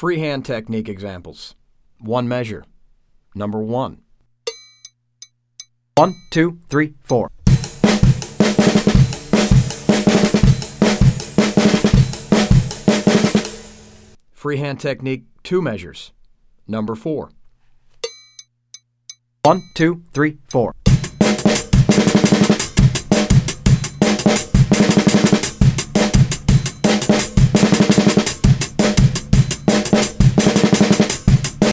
Freehand technique examples. One measure. Number one. One, two, three, four. Freehand technique, two measures. Number four. One, two, three, four.